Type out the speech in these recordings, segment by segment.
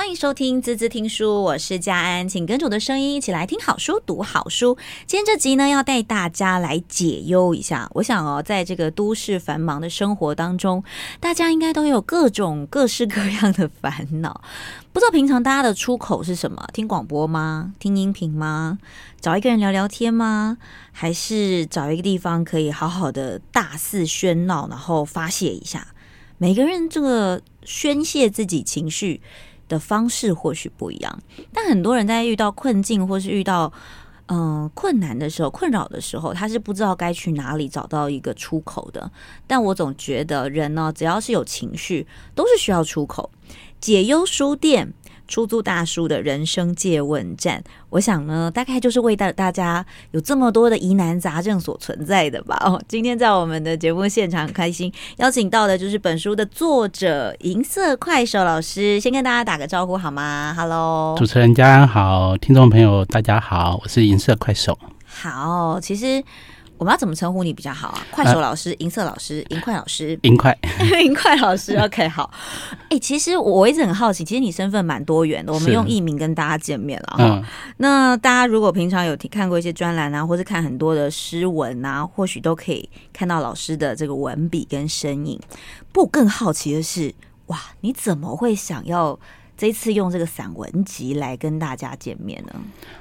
欢迎收听滋滋听书，我是佳安，请跟着我的声音一起来听好书、读好书。今天这集呢，要带大家来解忧一下。我想哦，在这个都市繁忙的生活当中，大家应该都有各种各式各样的烦恼。不知道平常大家的出口是什么？听广播吗？听音频吗？找一个人聊聊天吗？还是找一个地方可以好好的大肆喧闹，然后发泄一下？每个人这个宣泄自己情绪的方式或许不一样，但很多人在遇到困境或是遇到嗯、困难的时候、困扰的时候，他是不知道该去哪里找到一个出口的。但我总觉得人呢，只要是有情绪，都是需要出口。解忧书店。出租大叔的人生借问站，我想呢，大概就是为大大家有这么多的疑难杂症所存在的吧。哦，今天在我们的节目现场，很开心邀请到的就是本书的作者银色快手老师，先跟大家打个招呼好吗？Hello，主持人家安好，听众朋友大家好，我是银色快手。好，其实。我们要怎么称呼你比较好啊？快手老师、银、呃、色老师、银快老师、银快、银快老师。OK，好。哎、欸，其实我一直很好奇，其实你身份蛮多元的。我们用艺名跟大家见面了哈。嗯、那大家如果平常有听看过一些专栏啊，或是看很多的诗文啊，或许都可以看到老师的这个文笔跟身影。不过更好奇的是，哇，你怎么会想要这次用这个散文集来跟大家见面呢？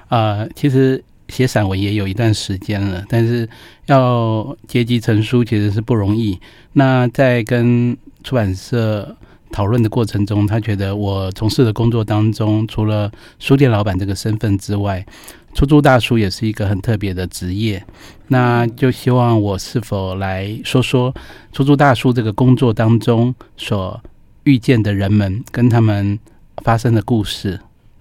呃，其实。写散文也有一段时间了，但是要结集成书其实是不容易。那在跟出版社讨论的过程中，他觉得我从事的工作当中，除了书店老板这个身份之外，出租大叔也是一个很特别的职业。那就希望我是否来说说出租大叔这个工作当中所遇见的人们跟他们发生的故事。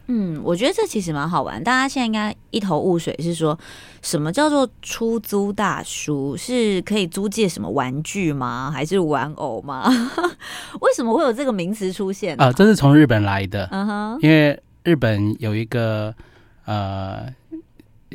嗯，我觉得这其实蛮好玩。大家现在应该一头雾水，是说什么叫做出租大叔？是可以租借什么玩具吗？还是玩偶吗？为什么会有这个名词出现啊？呃，这是从日本来的。嗯哼，因为日本有一个呃。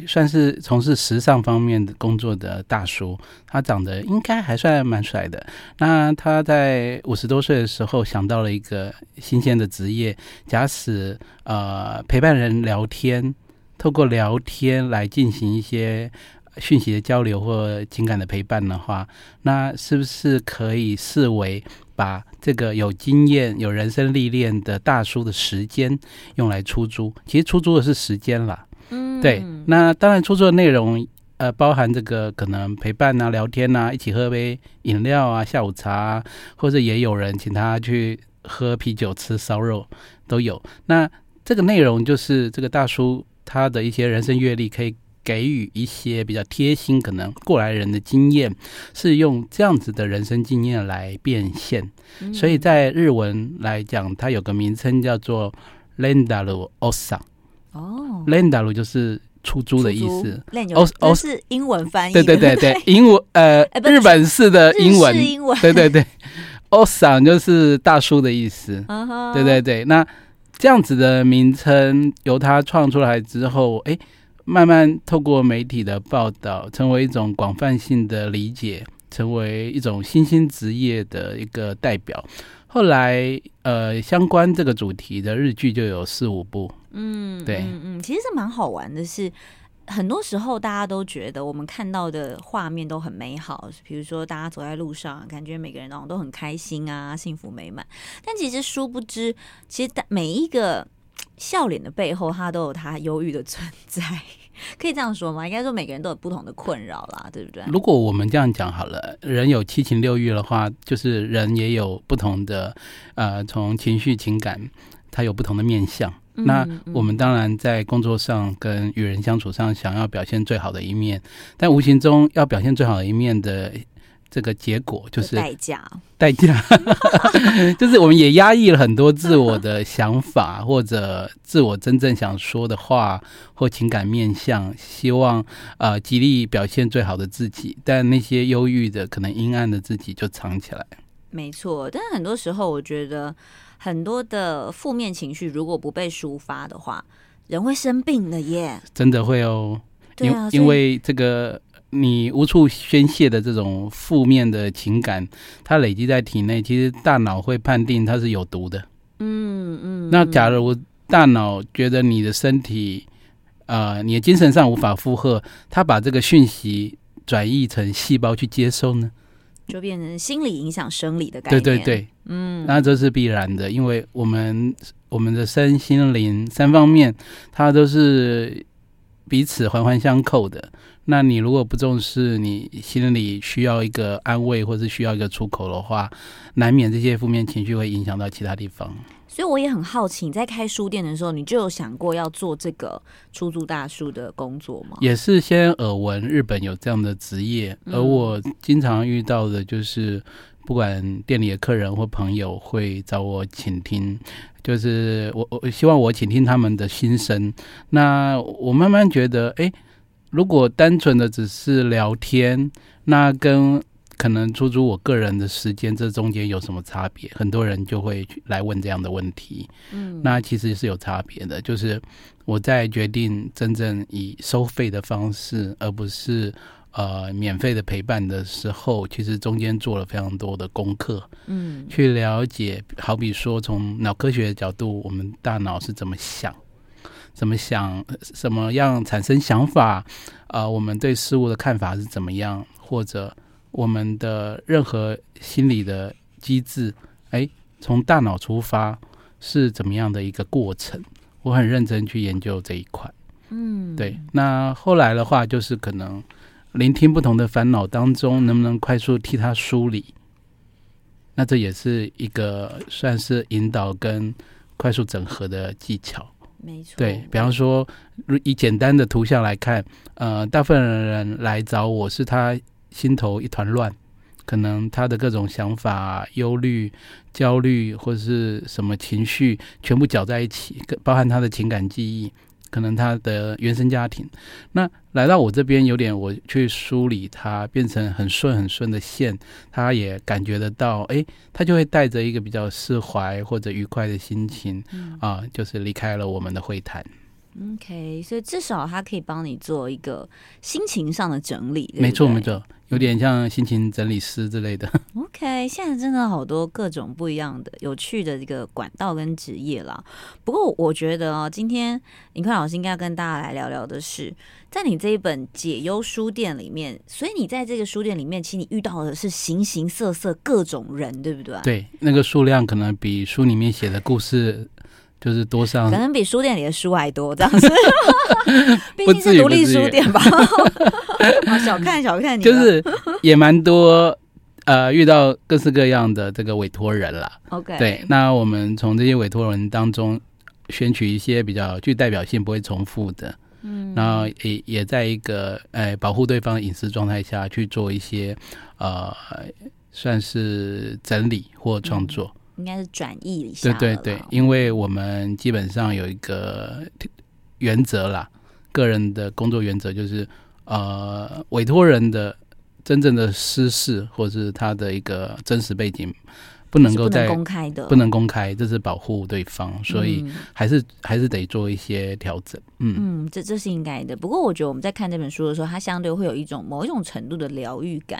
算是从事时尚方面的工作的大叔，他长得应该还算蛮帅的。那他在五十多岁的时候想到了一个新鲜的职业，假使呃陪伴人聊天，透过聊天来进行一些讯息的交流或情感的陪伴的话，那是不是可以视为把这个有经验、有人生历练的大叔的时间用来出租？其实出租的是时间啦。嗯，对，那当然出租的内容，呃，包含这个可能陪伴啊、聊天啊、一起喝杯饮料啊、下午茶啊，或者也有人请他去喝啤酒、吃烧肉都有。那这个内容就是这个大叔他的一些人生阅历，可以给予一些比较贴心，可能过来人的经验，是用这样子的人生经验来变现。嗯、所以在日文来讲，它有个名称叫做 Rendalu Osan。哦，Lendalu 就是出租的意思。哦哦是英文翻译。对对对对，英文呃，日本式的英文。英文。对对对，Osan 就是大叔的意思。Uh huh. 对对对，那这样子的名称由他创出来之后，哎，慢慢透过媒体的报道，成为一种广泛性的理解，成为一种新兴职业的一个代表。后来，呃，相关这个主题的日剧就有四五部。嗯，对，嗯嗯，其实是蛮好玩的是，很多时候大家都觉得我们看到的画面都很美好，比如说大家走在路上，感觉每个人都都很开心啊，幸福美满。但其实殊不知，其实每一个笑脸的背后，他都有他忧郁的存在。可以这样说吗？应该说每个人都有不同的困扰啦，对不对？如果我们这样讲好了，人有七情六欲的话，就是人也有不同的呃，从情绪情感，它有不同的面向。嗯、那我们当然在工作上跟与人相处上，想要表现最好的一面，但无形中要表现最好的一面的。这个结果就是代价，代价 就是我们也压抑了很多自我的想法，或者自我真正想说的话或情感面向，希望呃极力表现最好的自己，但那些忧郁的可能阴暗的自己就藏起来。没错，但是很多时候我觉得很多的负面情绪如果不被抒发的话，人会生病的耶，真的会哦，因为因为这个。你无处宣泄的这种负面的情感，它累积在体内，其实大脑会判定它是有毒的。嗯嗯。那假如大脑觉得你的身体，呃，你的精神上无法负荷，它把这个讯息转译成细胞去接收呢？就变成心理影响生理的概念。对对对，嗯，那这是必然的，因为我们我们的身心灵三方面，它都是彼此环环相扣的。那你如果不重视，你心里需要一个安慰，或是需要一个出口的话，难免这些负面情绪会影响到其他地方。所以我也很好奇，你在开书店的时候，你就有想过要做这个出租大叔的工作吗？也是先耳闻日本有这样的职业，而我经常遇到的就是，不管店里的客人或朋友会找我倾听，就是我我希望我倾听他们的心声。那我慢慢觉得，哎，如果单纯的只是聊天，那跟可能出租我个人的时间，这中间有什么差别？很多人就会来问这样的问题。嗯，那其实是有差别的，就是我在决定真正以收费的方式，而不是呃免费的陪伴的时候，其实中间做了非常多的功课。嗯，去了解，好比说从脑科学的角度，我们大脑是怎么想，怎么想，什么样产生想法？呃，我们对事物的看法是怎么样，或者。我们的任何心理的机制，哎，从大脑出发是怎么样的一个过程？我很认真去研究这一块。嗯，对。那后来的话，就是可能聆听不同的烦恼当中，能不能快速替他梳理？那这也是一个算是引导跟快速整合的技巧。没错。对，比方说，以简单的图像来看，呃，大部分人来找我是他。心头一团乱，可能他的各种想法、忧虑、焦虑或者是什么情绪，全部搅在一起，包含他的情感记忆，可能他的原生家庭。那来到我这边，有点我去梳理他，变成很顺很顺的线，他也感觉得到，哎，他就会带着一个比较释怀或者愉快的心情，啊，就是离开了我们的会谈。OK，所以至少他可以帮你做一个心情上的整理，对对没错没错，有点像心情整理师之类的。OK，现在真的好多各种不一样的有趣的这个管道跟职业啦。不过我觉得哦，今天林坤老师应该要跟大家来聊聊的是，在你这一本解忧书店里面，所以你在这个书店里面，其实你遇到的是形形色色各种人，对不对？对，那个数量可能比书里面写的故事。就是多上，可能比书店里的书还多，这样子。毕竟是独立书店吧。小看小看你，就是也蛮多呃，遇到各式各样的这个委托人啦。OK，对，那我们从这些委托人当中选取一些比较具代表性、不会重复的，嗯，然后也也在一个呃保护对方隐私状态下去做一些呃，算是整理或创作。嗯应该是转译一下。对对对，因为我们基本上有一个原则啦，个人的工作原则就是，呃，委托人的真正的私事或是他的一个真实背景，不能够在公开的，不能公开，这是保护对方，所以还是、嗯、还是得做一些调整。嗯嗯，这这是应该的。不过我觉得我们在看这本书的时候，它相对会有一种某一种程度的疗愈感。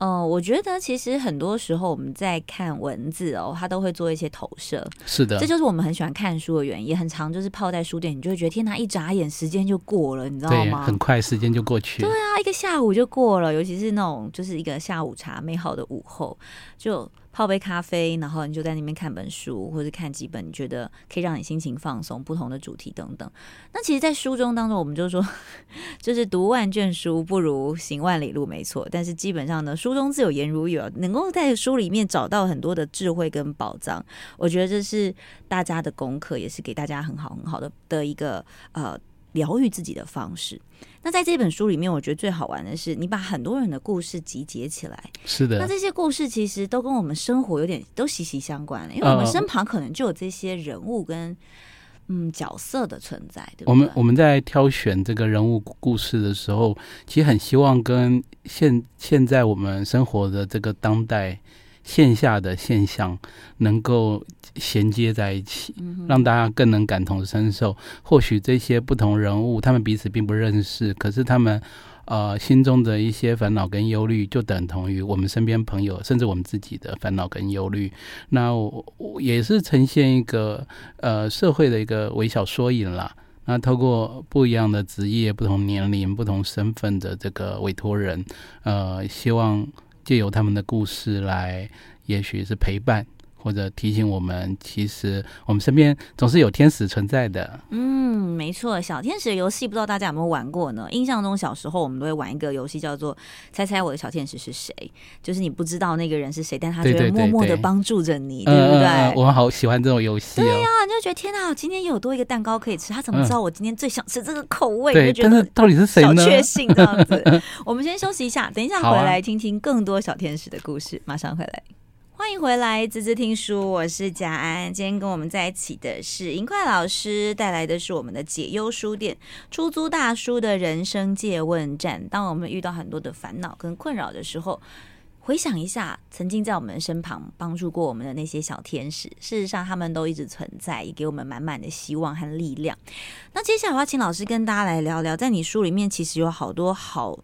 嗯、呃，我觉得其实很多时候我们在看文字哦，它都会做一些投射。是的，这就是我们很喜欢看书的原因。也很常就是泡在书店，你就会觉得天哪，一眨眼时间就过了，你知道吗？很快时间就过去了。对啊，一个下午就过了，尤其是那种就是一个下午茶，美好的午后就。泡杯咖啡，然后你就在那边看本书，或者看几本你觉得可以让你心情放松、不同的主题等等。那其实，在书中当中，我们就说，就是读万卷书不如行万里路，没错。但是基本上呢，书中自有颜如玉，能够在书里面找到很多的智慧跟宝藏。我觉得这是大家的功课，也是给大家很好很好的的一个呃。疗愈自己的方式。那在这本书里面，我觉得最好玩的是，你把很多人的故事集结起来。是的。那这些故事其实都跟我们生活有点都息息相关了，因为我们身旁可能就有这些人物跟嗯角色的存在，对不对？我们我们在挑选这个人物故事的时候，其实很希望跟现现在我们生活的这个当代。线下的现象能够衔接在一起，让大家更能感同身受。或许这些不同人物，他们彼此并不认识，可是他们呃心中的一些烦恼跟忧虑，就等同于我们身边朋友，甚至我们自己的烦恼跟忧虑。那我，我也是呈现一个呃社会的一个微小缩影啦。那透过不一样的职业、不同年龄、不同身份的这个委托人，呃，希望借由他们的故事来，也许是陪伴。或者提醒我们，其实我们身边总是有天使存在的。嗯，没错，小天使的游戏不知道大家有没有玩过呢？印象中小时候我们都会玩一个游戏，叫做“猜猜我的小天使是谁”。就是你不知道那个人是谁，但他就会默默的帮助着你，对，不对？呃、我们好喜欢这种游戏、哦。对呀、啊，你就觉得天哪，今天又有多一个蛋糕可以吃。他怎么知道我今天最想吃这个口味？对，就觉得但是到底是谁呢？小确信这样子。我们先休息一下，等一下回来听听更多小天使的故事，马上回来。欢迎回来，滋滋听书，我是贾安。今天跟我们在一起的是银块老师，带来的是我们的解忧书店出租大叔的人生借问站。当我们遇到很多的烦恼跟困扰的时候，回想一下曾经在我们身旁帮助过我们的那些小天使，事实上他们都一直存在，也给我们满满的希望和力量。那接下来我要请老师跟大家来聊聊，在你书里面其实有好多好。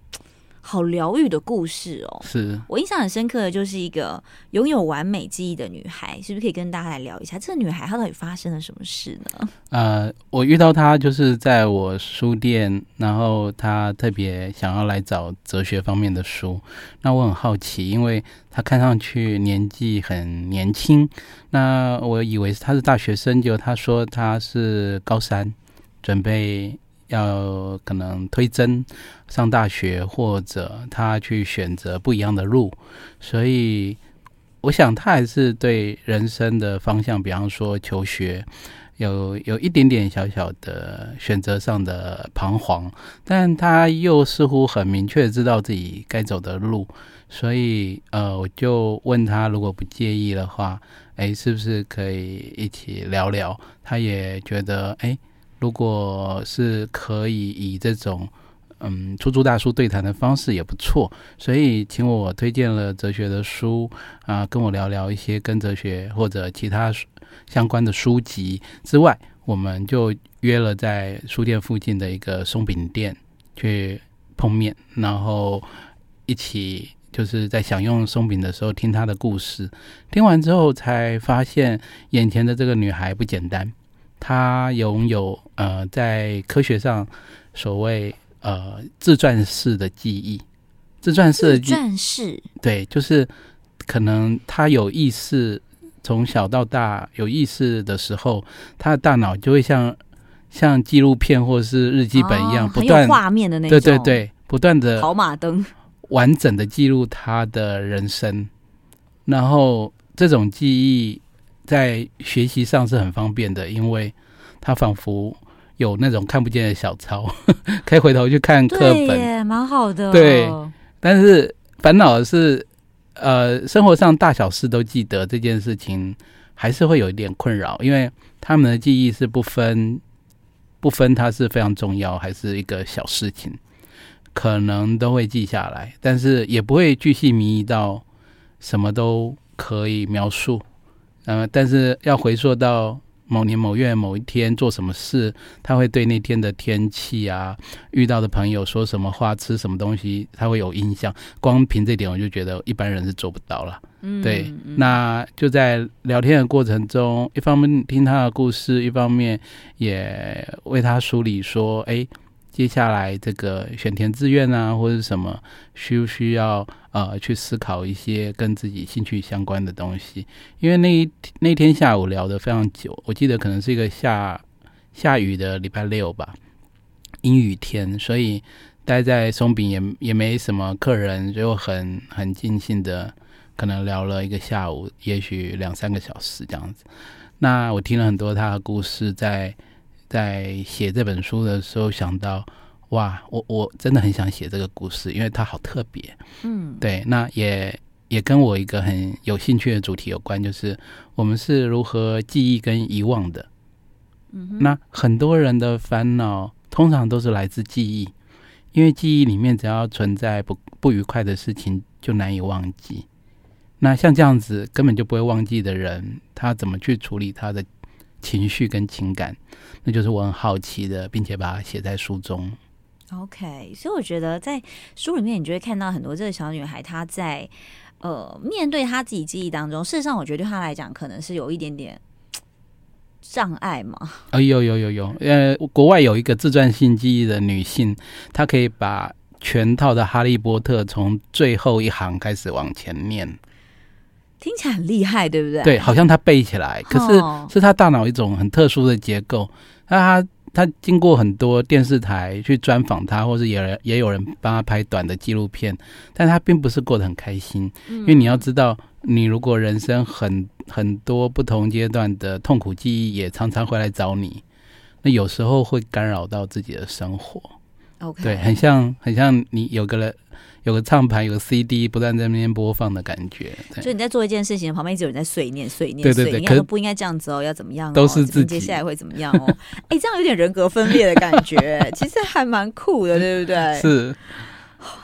好疗愈的故事哦！是我印象很深刻的，就是一个拥有完美记忆的女孩，是不是可以跟大家来聊一下这个女孩她到底发生了什么事呢？呃，我遇到她就是在我书店，然后她特别想要来找哲学方面的书。那我很好奇，因为她看上去年纪很年轻，那我以为她是大学生，就她说她是高三，准备。要可能推甄上大学，或者他去选择不一样的路，所以我想他还是对人生的方向，比方说求学，有有一点点小小的选择上的彷徨，但他又似乎很明确知道自己该走的路，所以呃，我就问他，如果不介意的话，哎，是不是可以一起聊聊？他也觉得哎。如果是可以以这种嗯出租大叔对谈的方式也不错，所以请我推荐了哲学的书啊，跟我聊聊一些跟哲学或者其他相关的书籍之外，我们就约了在书店附近的一个松饼店去碰面，然后一起就是在享用松饼的时候听他的故事，听完之后才发现眼前的这个女孩不简单。他拥有呃，在科学上所谓呃自传式的记忆，自传式的记忆，自传式。对，就是可能他有意识，从小到大有意识的时候，他的大脑就会像像纪录片或是日记本一样，哦、不断画面的那种，对对对，不断的跑马灯，完整的记录他的人生，然后这种记忆。在学习上是很方便的，因为他仿佛有那种看不见的小抄，可以回头去看课本，对，蛮好的。对，但是烦恼的是，呃，生活上大小事都记得这件事情，还是会有一点困扰，因为他们的记忆是不分不分它是非常重要还是一个小事情，可能都会记下来，但是也不会巨细靡遗到什么都可以描述。呃，但是要回溯到某年某月某一天做什么事，他会对那天的天气啊、遇到的朋友说什么话、吃什么东西，他会有印象。光凭这点，我就觉得一般人是做不到了。嗯，对。那就在聊天的过程中，一方面听他的故事，一方面也为他梳理说，哎。接下来这个选填志愿啊，或者什么，需不需要呃去思考一些跟自己兴趣相关的东西？因为那一那天下午聊得非常久，我记得可能是一个下下雨的礼拜六吧，阴雨天，所以待在松饼也也没什么客人，就很很尽兴的可能聊了一个下午，也许两三个小时这样子。那我听了很多他的故事，在。在写这本书的时候，想到哇，我我真的很想写这个故事，因为它好特别。嗯，对，那也也跟我一个很有兴趣的主题有关，就是我们是如何记忆跟遗忘的。嗯，那很多人的烦恼通常都是来自记忆，因为记忆里面只要存在不不愉快的事情，就难以忘记。那像这样子根本就不会忘记的人，他怎么去处理他的情绪跟情感？那就是我很好奇的，并且把它写在书中。OK，所以我觉得在书里面，你就会看到很多这个小女孩她在呃面对她自己记忆当中，事实上我觉得对她来讲可能是有一点点障碍嘛。哦，有有有有，呃，国外有一个自传性记忆的女性，她可以把全套的《哈利波特》从最后一行开始往前念，听起来很厉害，对不对？对，好像他背起来，可是是他大脑一种很特殊的结构，那他。他经过很多电视台去专访他，或是也人也有人帮他拍短的纪录片，但他并不是过得很开心，因为你要知道，你如果人生很很多不同阶段的痛苦记忆也常常会来找你，那有时候会干扰到自己的生活。Okay. 对，很像很像你有个人。有个唱盘，有个 CD，不断在那边播放的感觉。所以你在做一件事情，旁边一直有人在碎念、碎念、对对对，你看都不应该这样子哦，要怎么样、哦？都是自己接下来会怎么样哦？哎、欸，这样有点人格分裂的感觉，其实还蛮酷的，对不对？是，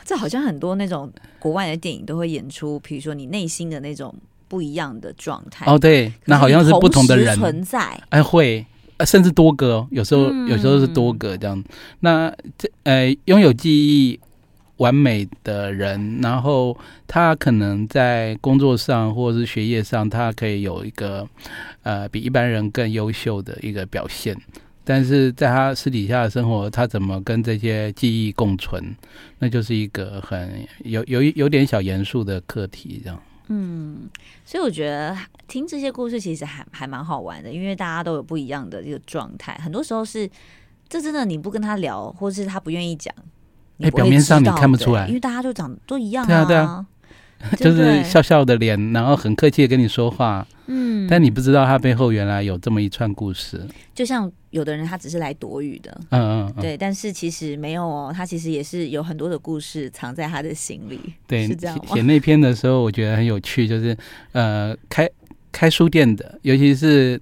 这好像很多那种国外的电影都会演出，比如说你内心的那种不一样的状态。哦，对，那好像是不同的人存在。哎，会，甚至多个，有时候、嗯、有时候是多个这样。那这呃，拥有记忆。完美的人，然后他可能在工作上或者是学业上，他可以有一个呃比一般人更优秀的一个表现，但是在他私底下的生活，他怎么跟这些记忆共存，那就是一个很有有有点小严肃的课题，这样。嗯，所以我觉得听这些故事其实还还蛮好玩的，因为大家都有不一样的这个状态，很多时候是这真的你不跟他聊，或是他不愿意讲。哎、欸，表面上你看不出来，因为大家都长都一样啊。对啊，对啊，就是笑笑的脸，然后很客气的跟你说话。嗯，但你不知道他背后原来有这么一串故事。就像有的人他只是来躲雨的，嗯嗯，嗯，对，但是其实没有哦，他其实也是有很多的故事藏在他的心里。对，是这样。写那篇的时候，我觉得很有趣，就是呃，开开书店的，尤其是。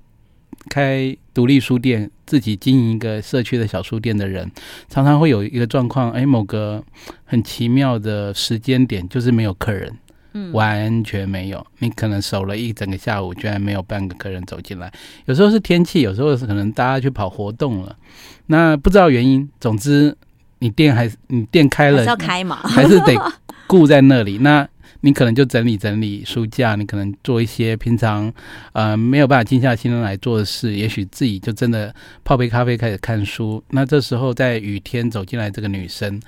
开独立书店，自己经营一个社区的小书店的人，常常会有一个状况：哎，某个很奇妙的时间点，就是没有客人，嗯，完全没有。你可能守了一整个下午，居然没有半个客人走进来。有时候是天气，有时候是可能大家去跑活动了，那不知道原因。总之，你店还是你店开了，还是要开嘛，还是得 顾在那里。那。你可能就整理整理书架，你可能做一些平常呃没有办法静下心来做的事，也许自己就真的泡杯咖啡开始看书。那这时候在雨天走进来这个女生，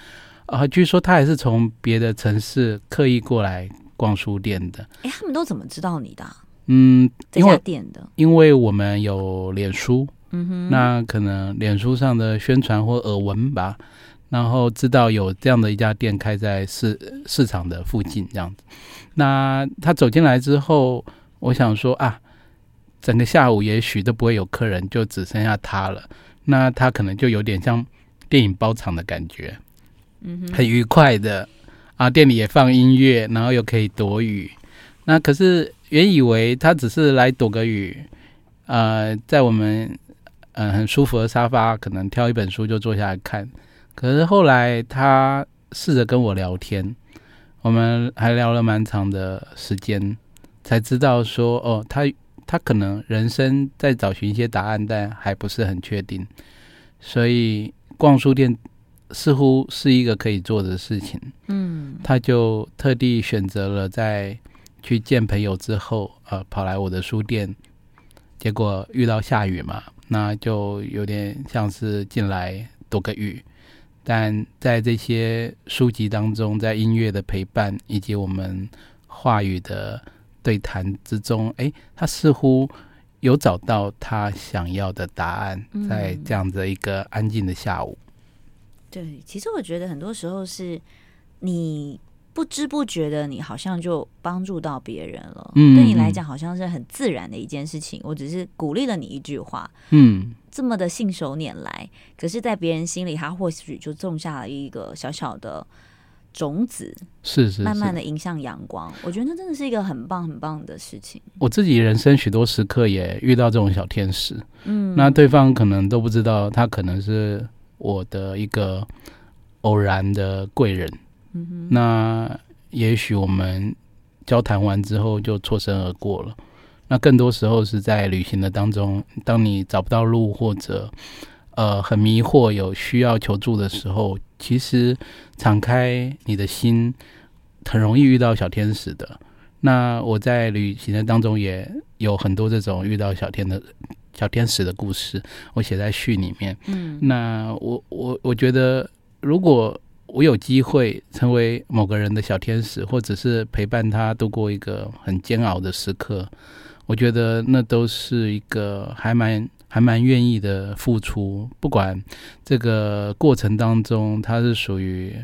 啊、呃，据说她还是从别的城市刻意过来逛书店的。哎，他们都怎么知道你的？嗯，这家店的，因为我们有脸书，嗯哼，那可能脸书上的宣传或耳闻吧。然后知道有这样的一家店开在市市场的附近，这样子。那他走进来之后，我想说啊，整个下午也许都不会有客人，就只剩下他了。那他可能就有点像电影包场的感觉，嗯哼，很愉快的啊。店里也放音乐，然后又可以躲雨。那可是原以为他只是来躲个雨，呃，在我们嗯、呃、很舒服的沙发，可能挑一本书就坐下来看。可是后来他试着跟我聊天，我们还聊了蛮长的时间，才知道说哦，他他可能人生在找寻一些答案，但还不是很确定，所以逛书店似乎是一个可以做的事情。嗯，他就特地选择了在去见朋友之后，呃，跑来我的书店，结果遇到下雨嘛，那就有点像是进来躲个雨。但在这些书籍当中，在音乐的陪伴以及我们话语的对谈之中，哎，他似乎有找到他想要的答案，在这样的一个安静的下午。嗯。对，其实我觉得很多时候是你。不知不觉的，你好像就帮助到别人了。嗯，对你来讲，好像是很自然的一件事情。我只是鼓励了你一句话，嗯，这么的信手拈来。可是，在别人心里，他或许就种下了一个小小的种子，是是，是，慢慢的迎向阳光。我觉得那真的是一个很棒很棒的事情。我自己人生许多时刻也遇到这种小天使，嗯，那对方可能都不知道，他可能是我的一个偶然的贵人。嗯哼，那也许我们交谈完之后就错身而过了。那更多时候是在旅行的当中，当你找不到路或者呃很迷惑、有需要求助的时候，其实敞开你的心，很容易遇到小天使的。那我在旅行的当中也有很多这种遇到小天的小天使的故事，我写在序里面。嗯，那我我我觉得，如果我有机会成为某个人的小天使，或者是陪伴他度过一个很煎熬的时刻，我觉得那都是一个还蛮还蛮愿意的付出。不管这个过程当中，他是属于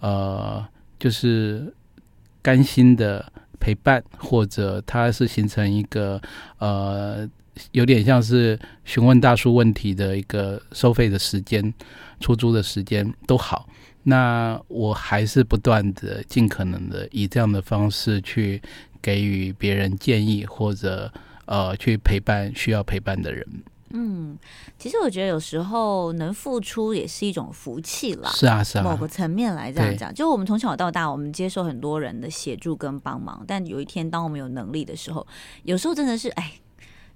呃，就是甘心的。陪伴，或者它是形成一个呃，有点像是询问大叔问题的一个收费的时间、出租的时间都好。那我还是不断的、尽可能的以这样的方式去给予别人建议，或者呃，去陪伴需要陪伴的人。嗯，其实我觉得有时候能付出也是一种福气啦。是啊，是啊。某个层面来这样讲，就我们从小到大，我们接受很多人的协助跟帮忙，但有一天当我们有能力的时候，有时候真的是，哎，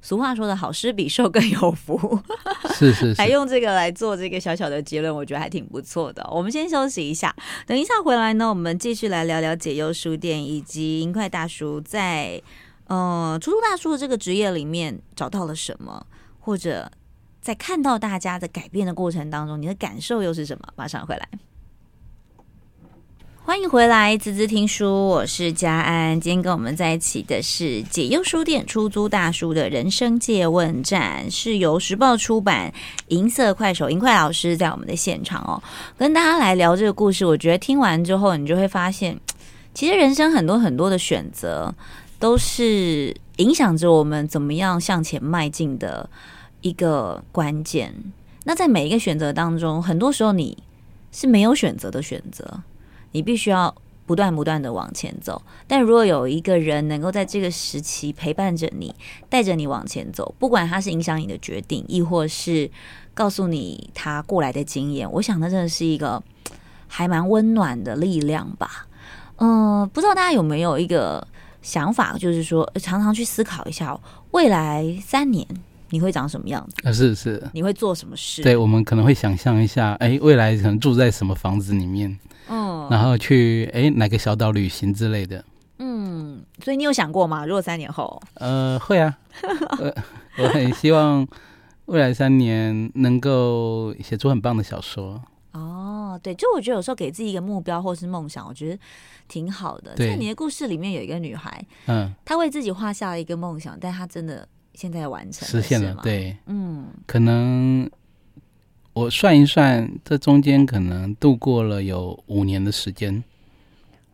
俗话说的好，施比受更有福。是是是。还用这个来做这个小小的结论，我觉得还挺不错的。我们先休息一下，等一下回来呢，我们继续来聊聊解忧书店以及银块大叔在呃出租大叔的这个职业里面找到了什么。或者在看到大家的改变的过程当中，你的感受又是什么？马上回来，欢迎回来，滋滋听书，我是佳安。今天跟我们在一起的是解忧书店出租大叔的人生借问站，是由时报出版，银色快手银快老师在我们的现场哦，跟大家来聊这个故事。我觉得听完之后，你就会发现，其实人生很多很多的选择，都是影响着我们怎么样向前迈进的。一个关键，那在每一个选择当中，很多时候你是没有选择的选择，你必须要不断不断的往前走。但如果有一个人能够在这个时期陪伴着你，带着你往前走，不管他是影响你的决定，亦或是告诉你他过来的经验，我想那真的是一个还蛮温暖的力量吧。嗯、呃，不知道大家有没有一个想法，就是说常常去思考一下未来三年。你会长什么样子？啊，是是。你会做什么事？对，我们可能会想象一下，哎，未来可能住在什么房子里面，嗯，然后去哎哪个小岛旅行之类的。嗯，所以你有想过吗？如果三年后？呃，会啊。呃，我很希望未来三年能够写出很棒的小说。哦，对，就我觉得有时候给自己一个目标或是梦想，我觉得挺好的。在你的故事里面有一个女孩，嗯，她为自己画下了一个梦想，但她真的。现在完成实现了，对，嗯，可能我算一算，这中间可能度过了有五年的时间。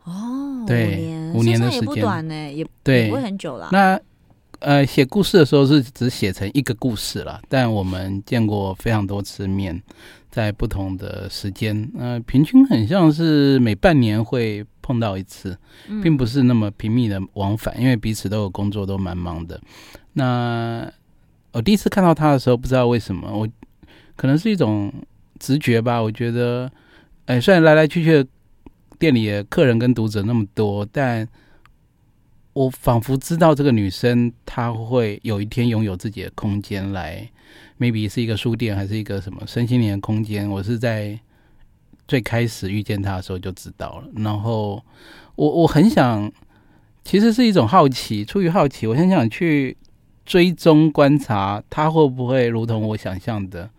哦，对，五年，的时间也不短呢，也对，不会很久了。那呃，写故事的时候是只写成一个故事了，但我们见过非常多次面，在不同的时间，呃，平均很像是每半年会碰到一次，并不是那么频密的往返，因为彼此都有工作，都蛮忙的。那我第一次看到他的时候，不知道为什么，我可能是一种直觉吧。我觉得，哎，虽然来来去去店里的客人跟读者那么多，但我仿佛知道这个女生她会有一天拥有自己的空间来，maybe 是一个书店，还是一个什么身心灵的空间。我是在最开始遇见她的时候就知道了。然后我我很想，其实是一种好奇，出于好奇，我很想去。追踪观察他会不会如同我想象的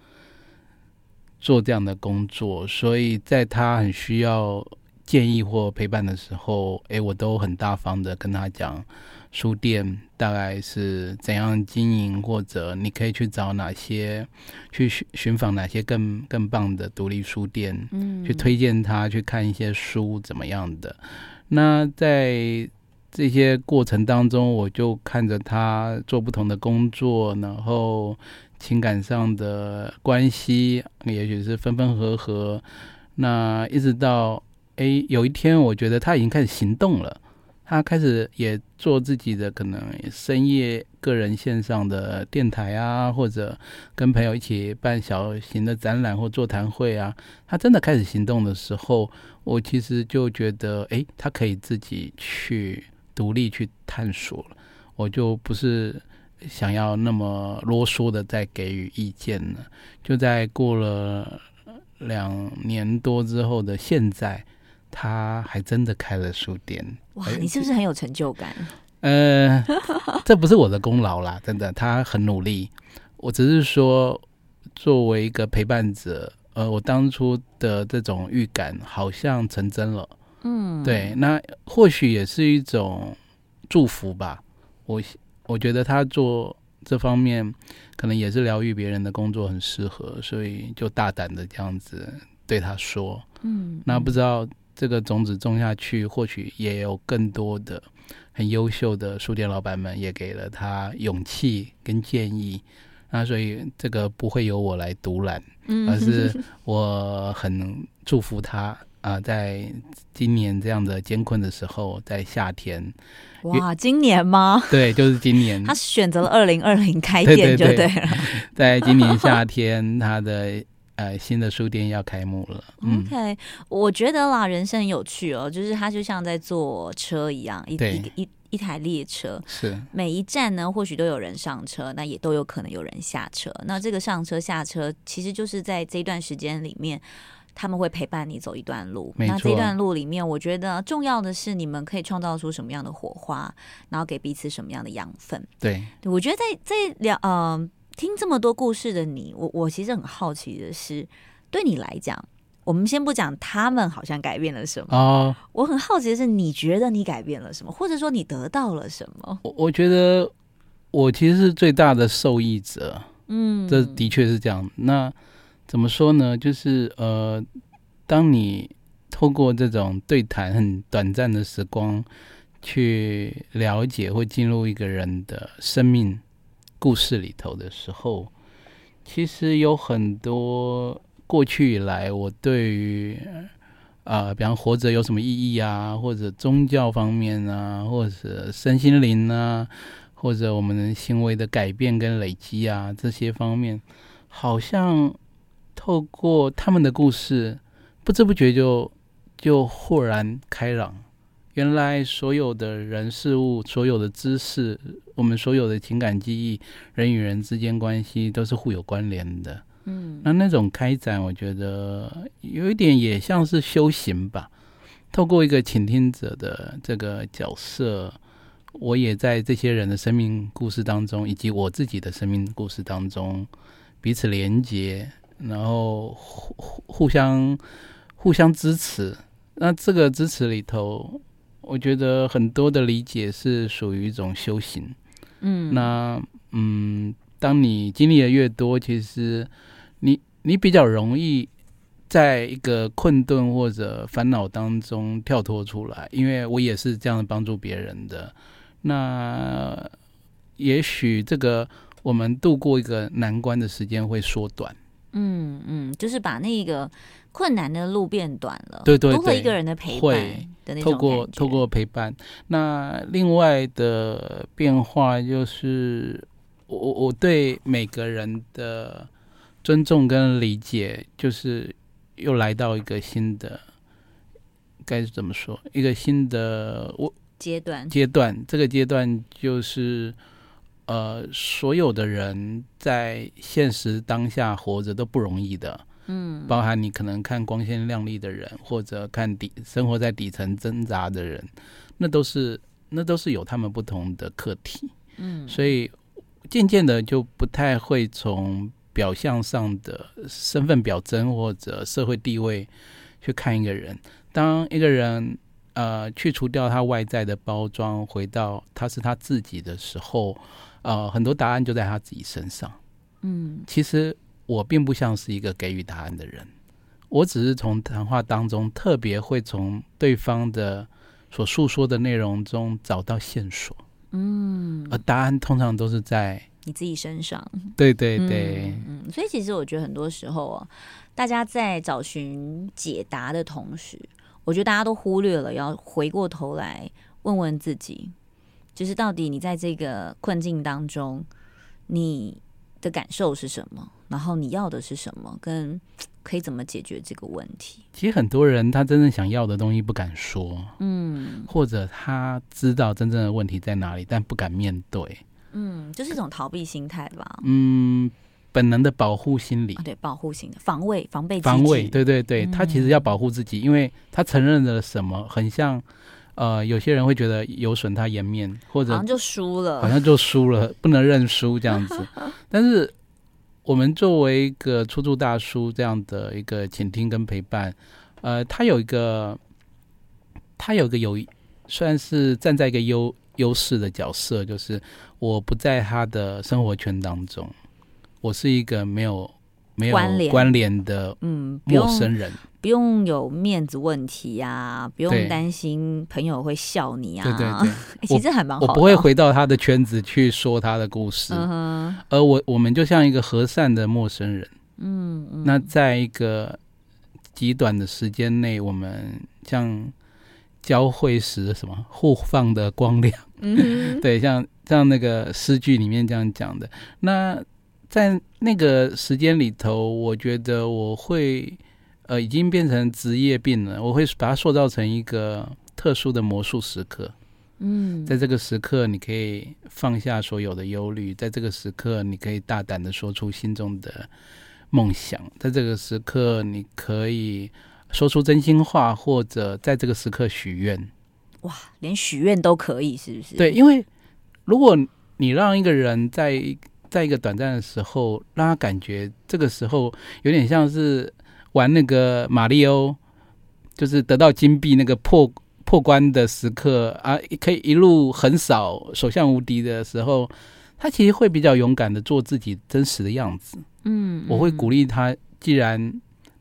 做这样的工作，所以在他很需要建议或陪伴的时候，诶，我都很大方的跟他讲书店大概是怎样经营，或者你可以去找哪些去寻寻访哪些更更棒的独立书店，嗯，去推荐他去看一些书怎么样的。那在这些过程当中，我就看着他做不同的工作，然后情感上的关系，也许是分分合合。那一直到哎，有一天，我觉得他已经开始行动了，他开始也做自己的可能深夜个人线上的电台啊，或者跟朋友一起办小型的展览或座谈会啊。他真的开始行动的时候，我其实就觉得，哎，他可以自己去。独立去探索了，我就不是想要那么啰嗦的再给予意见呢。就在过了两年多之后的现在，他还真的开了书店。哇，你是不是很有成就感？呃，这不是我的功劳啦，真的，他很努力。我只是说，作为一个陪伴者，呃，我当初的这种预感好像成真了。嗯，对，那或许也是一种祝福吧。我我觉得他做这方面，可能也是疗愈别人的工作很适合，所以就大胆的这样子对他说。嗯，那不知道这个种子种下去，或许也有更多的很优秀的书店老板们也给了他勇气跟建议。那所以这个不会由我来独揽，而是 我很祝福他。啊、呃，在今年这样的艰困的时候，在夏天，哇，今年吗？对，就是今年。他选择了二零二零开店就对了。对对对，在今年夏天，他的呃新的书店要开幕了。OK，我觉得啦，人生很有趣哦，就是他就像在坐车一样，一一一一台列车，是每一站呢，或许都有人上车，那也都有可能有人下车。那这个上车下车，其实就是在这一段时间里面。他们会陪伴你走一段路，那这段路里面，我觉得重要的是你们可以创造出什么样的火花，然后给彼此什么样的养分。对，对我觉得在在聊呃听这么多故事的你，我我其实很好奇的是，对你来讲，我们先不讲他们好像改变了什么。哦，我很好奇的是，你觉得你改变了什么，或者说你得到了什么？我我觉得我其实是最大的受益者，嗯，这的确是这样。那怎么说呢？就是呃，当你透过这种对谈很短暂的时光，去了解或进入一个人的生命故事里头的时候，其实有很多过去以来我对于啊、比方活着有什么意义啊，或者宗教方面啊，或者身心灵啊，或者我们行为的改变跟累积啊，这些方面，好像。透过他们的故事，不知不觉就就豁然开朗。原来所有的人事物、所有的知识、我们所有的情感记忆、人与人之间关系都是互有关联的。嗯，那那种开展，我觉得有一点也像是修行吧。透过一个倾听者的这个角色，我也在这些人的生命故事当中，以及我自己的生命故事当中，彼此连接。然后互互相互相支持，那这个支持里头，我觉得很多的理解是属于一种修行。嗯，那嗯，当你经历的越多，其实你你比较容易在一个困顿或者烦恼当中跳脱出来，因为我也是这样帮助别人的。那也许这个我们度过一个难关的时间会缩短。嗯嗯，就是把那个困难的路变短了，对对对，多了一个人的陪伴的那种。透过透过陪伴，那另外的变化就是我我对每个人的尊重跟理解，就是又来到一个新的该怎么说？一个新的我阶段阶段，这个阶段就是。呃，所有的人在现实当下活着都不容易的，嗯，包含你可能看光鲜亮丽的人，或者看底生活在底层挣扎的人，那都是那都是有他们不同的课题，嗯，所以渐渐的就不太会从表象上的身份表征或者社会地位去看一个人。当一个人呃去除掉他外在的包装，回到他是他自己的时候。呃，很多答案就在他自己身上。嗯，其实我并不像是一个给予答案的人，我只是从谈话当中特别会从对方的所诉说的内容中找到线索。嗯，而答案通常都是在你自己身上。对对对，嗯，嗯，所以其实我觉得很多时候啊，大家在找寻解答的同时，我觉得大家都忽略了要回过头来问问自己。就是到底你在这个困境当中，你的感受是什么？然后你要的是什么？跟可以怎么解决这个问题？其实很多人他真正想要的东西不敢说，嗯，或者他知道真正的问题在哪里，但不敢面对，嗯，就是一种逃避心态吧。嗯，本能的保护心理，啊、对，保护性的防卫、防备、防卫。对对对，他其实要保护自己，嗯、因为他承认了什么，很像呃，有些人会觉得有损他颜面，或者好像就输了，好像就输了，不能认输这样子。但是我们作为一个出租大叔这样的一个倾听跟陪伴，呃，他有一个，他有一个有算是站在一个优优势的角色，就是我不在他的生活圈当中，我是一个没有没有关联的嗯陌生人。不用有面子问题呀、啊，不用担心朋友会笑你啊。对对对，其实还蛮。我不会回到他的圈子去说他的故事，嗯、而我我们就像一个和善的陌生人。嗯，嗯，那在一个极短的时间内，我们像交汇时什么互放的光亮。嗯，对，像像那个诗句里面这样讲的。那在那个时间里头，我觉得我会。呃，已经变成职业病了。我会把它塑造成一个特殊的魔术时刻。嗯，在这个时刻，你可以放下所有的忧虑；在这个时刻，你可以大胆的说出心中的梦想；在这个时刻，你可以说出真心话，或者在这个时刻许愿。哇，连许愿都可以，是不是？对，因为如果你让一个人在在一个短暂的时候，让他感觉这个时候有点像是。玩那个马里欧，就是得到金币那个破破关的时刻啊，可以一路横扫，所向无敌的时候，他其实会比较勇敢的做自己真实的样子。嗯，我会鼓励他，既然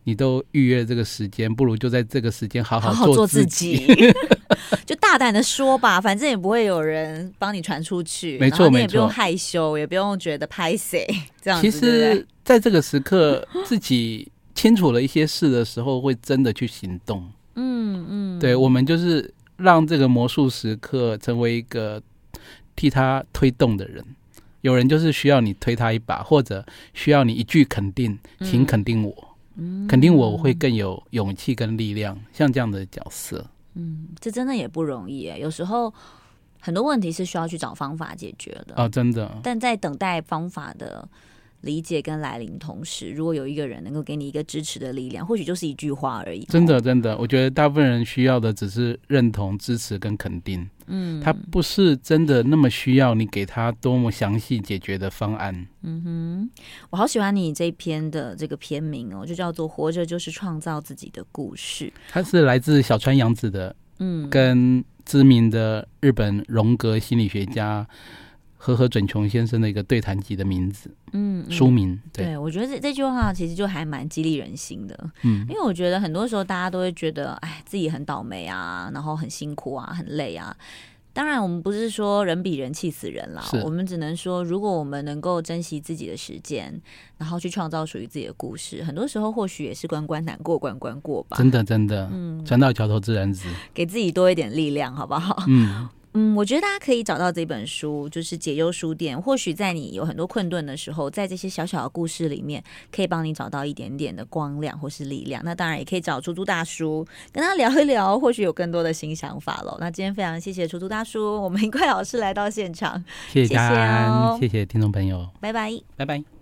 你都预约这个时间，不如就在这个时间好好做做自己 就大胆的说吧，反正也不会有人帮你传出去，没错，你也不用害羞，也不用觉得拍谁 这样子。其实，在这个时刻，自己。清楚了一些事的时候，会真的去行动。嗯嗯，对，我们就是让这个魔术时刻成为一个替他推动的人。有人就是需要你推他一把，或者需要你一句肯定，请肯定我，嗯、肯定我，我会更有勇气跟力量。像这样的角色，嗯，这真的也不容易诶。有时候很多问题是需要去找方法解决的啊，真的。但在等待方法的。理解跟来临同时，如果有一个人能够给你一个支持的力量，或许就是一句话而已。真的，真的，我觉得大部分人需要的只是认同、支持跟肯定。嗯，他不是真的那么需要你给他多么详细解决的方案。嗯哼，我好喜欢你这篇的这个篇名哦，就叫做《活着就是创造自己的故事》。它是来自小川洋子的，嗯，跟知名的日本荣格心理学家。和和准琼先生的一个对谈集的名字，嗯，书名，对，对我觉得这这句话其实就还蛮激励人心的，嗯，因为我觉得很多时候大家都会觉得，哎，自己很倒霉啊，然后很辛苦啊，很累啊。当然，我们不是说人比人气死人啦，我们只能说，如果我们能够珍惜自己的时间，然后去创造属于自己的故事，很多时候或许也是关关难过关关过吧。真的，真的，嗯，船到桥头自然直，给自己多一点力量，好不好？嗯。嗯，我觉得大家可以找到这本书，就是解忧书店。或许在你有很多困顿的时候，在这些小小的故事里面，可以帮你找到一点点的光亮或是力量。那当然也可以找出租大叔跟他聊一聊，或许有更多的新想法喽。那今天非常谢谢出租大叔，我们一块老师来到现场，谢谢，谢谢哦，谢谢听众朋友，拜拜，拜拜。